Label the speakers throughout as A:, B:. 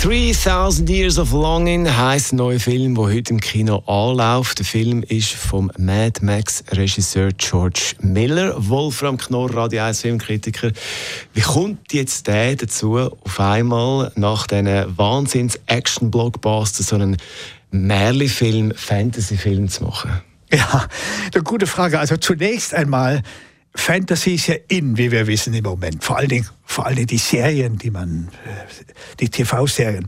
A: 3000 Years of Longing heisst ein neuer Film, der heute im Kino anläuft. Der Film ist vom Mad Max Regisseur George Miller, Wolfram Knorr, Radio 1 Filmkritiker. Wie kommt jetzt der dazu, auf einmal nach diesen Wahnsinns-Action-Blockbuster so einen Märli-Film, Fantasy-Film zu machen?
B: Ja, eine gute Frage. Also zunächst einmal Fantasy ist ja in, wie wir wissen im Moment. Vor allen Dingen, vor allen Dingen die Serien, die man, äh, die TV-Serien.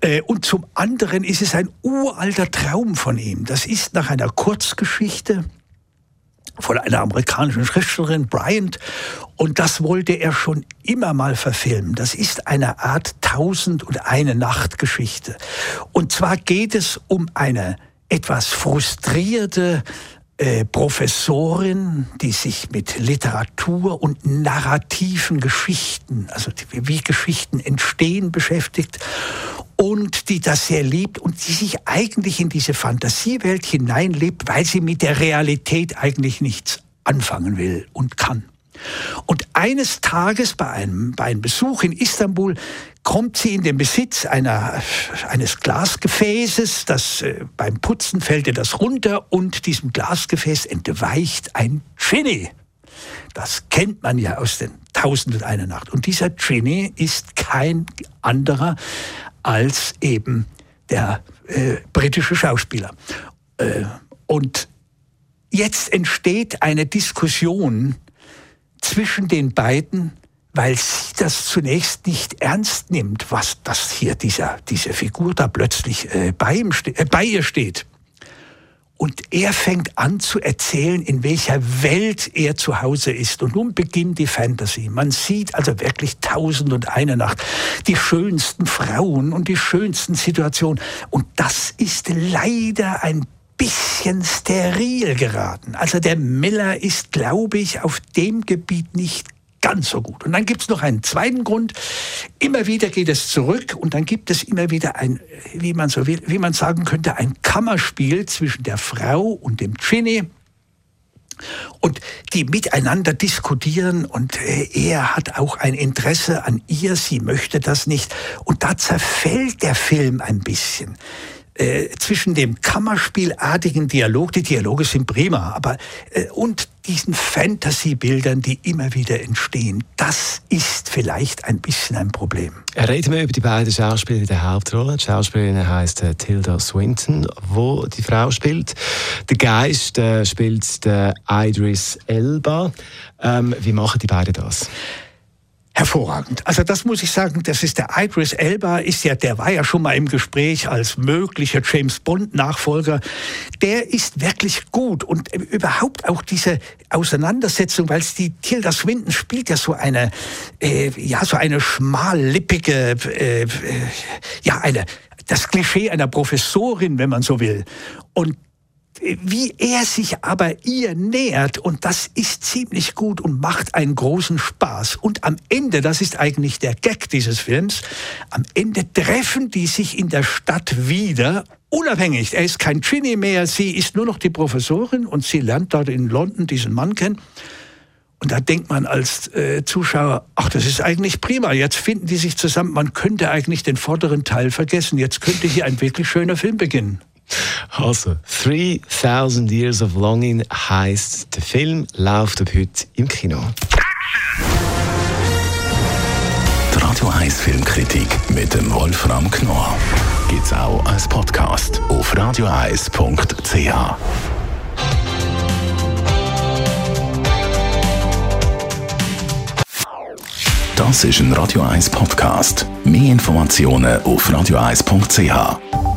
B: Äh, und zum anderen ist es ein uralter Traum von ihm. Das ist nach einer Kurzgeschichte von einer amerikanischen Schriftstellerin, Bryant, und das wollte er schon immer mal verfilmen. Das ist eine Art Tausend und eine Nacht Geschichte. Und zwar geht es um eine etwas frustrierte äh, Professorin, die sich mit Literatur und narrativen Geschichten, also wie Geschichten entstehen, beschäftigt und die das sehr liebt und die sich eigentlich in diese Fantasiewelt hineinlebt, weil sie mit der Realität eigentlich nichts anfangen will und kann. Und eines Tages bei einem, bei einem Besuch in Istanbul kommt sie in den Besitz einer, eines Glasgefäßes. Das, äh, beim Putzen fällt ihr das runter und diesem Glasgefäß entweicht ein Genie. Das kennt man ja aus den Tausend und eine Nacht. Und dieser Genie ist kein anderer als eben der äh, britische Schauspieler. Äh, und jetzt entsteht eine Diskussion zwischen den beiden, weil sie das zunächst nicht ernst nimmt, was das hier dieser, diese Figur da plötzlich äh, bei, ihm äh, bei ihr steht. Und er fängt an zu erzählen, in welcher Welt er zu Hause ist. Und nun beginnt die Fantasy. Man sieht also wirklich tausend und eine Nacht. Die schönsten Frauen und die schönsten Situationen. Und das ist leider ein bisschen steril geraten. Also der Miller ist, glaube ich, auf dem Gebiet nicht ganz so gut. Und dann gibt es noch einen zweiten Grund. Immer wieder geht es zurück und dann gibt es immer wieder ein, wie man so will, wie man sagen könnte, ein Kammerspiel zwischen der Frau und dem Ginny. Und die miteinander diskutieren und äh, er hat auch ein Interesse an ihr, sie möchte das nicht. Und da zerfällt der Film ein bisschen. Äh, zwischen dem Kammerspielartigen Dialog, die Dialoge sind prima, aber äh, und diesen Fantasy-Bildern, die immer wieder entstehen, das ist vielleicht ein bisschen ein Problem.
A: Reden wir über die beiden Schauspieler in der Hauptrolle. Die Schauspielerin heißt äh, Tilda Swinton, wo die Frau spielt. Der Geist äh, spielt der Idris Elba. Ähm, wie machen die beiden das?
B: Hervorragend. Also das muss ich sagen, das ist der Idris Elba, ist ja, der war ja schon mal im Gespräch als möglicher James Bond Nachfolger. Der ist wirklich gut und überhaupt auch diese Auseinandersetzung, weil die Tilda Swinton spielt ja so eine, äh, ja so eine schmallippige, äh, äh, ja eine das Klischee einer Professorin, wenn man so will. Und wie er sich aber ihr nähert und das ist ziemlich gut und macht einen großen Spaß. Und am Ende, das ist eigentlich der Gag dieses Films, am Ende treffen die sich in der Stadt wieder unabhängig. Er ist kein Ginny mehr, sie ist nur noch die Professorin und sie lernt dort in London diesen Mann kennen. Und da denkt man als äh, Zuschauer, ach, das ist eigentlich prima. Jetzt finden die sich zusammen. Man könnte eigentlich den vorderen Teil vergessen. Jetzt könnte hier ein wirklich schöner Film beginnen.
A: Also, 3000 Years of Longing heisst, der Film läuft ab heute im Kino.
C: Die Radio 1 Filmkritik mit dem Wolfram Knorr gibt es auch als Podcast auf radioeis.ch. Das ist ein Radio 1 Podcast. Mehr Informationen auf radioeis.ch.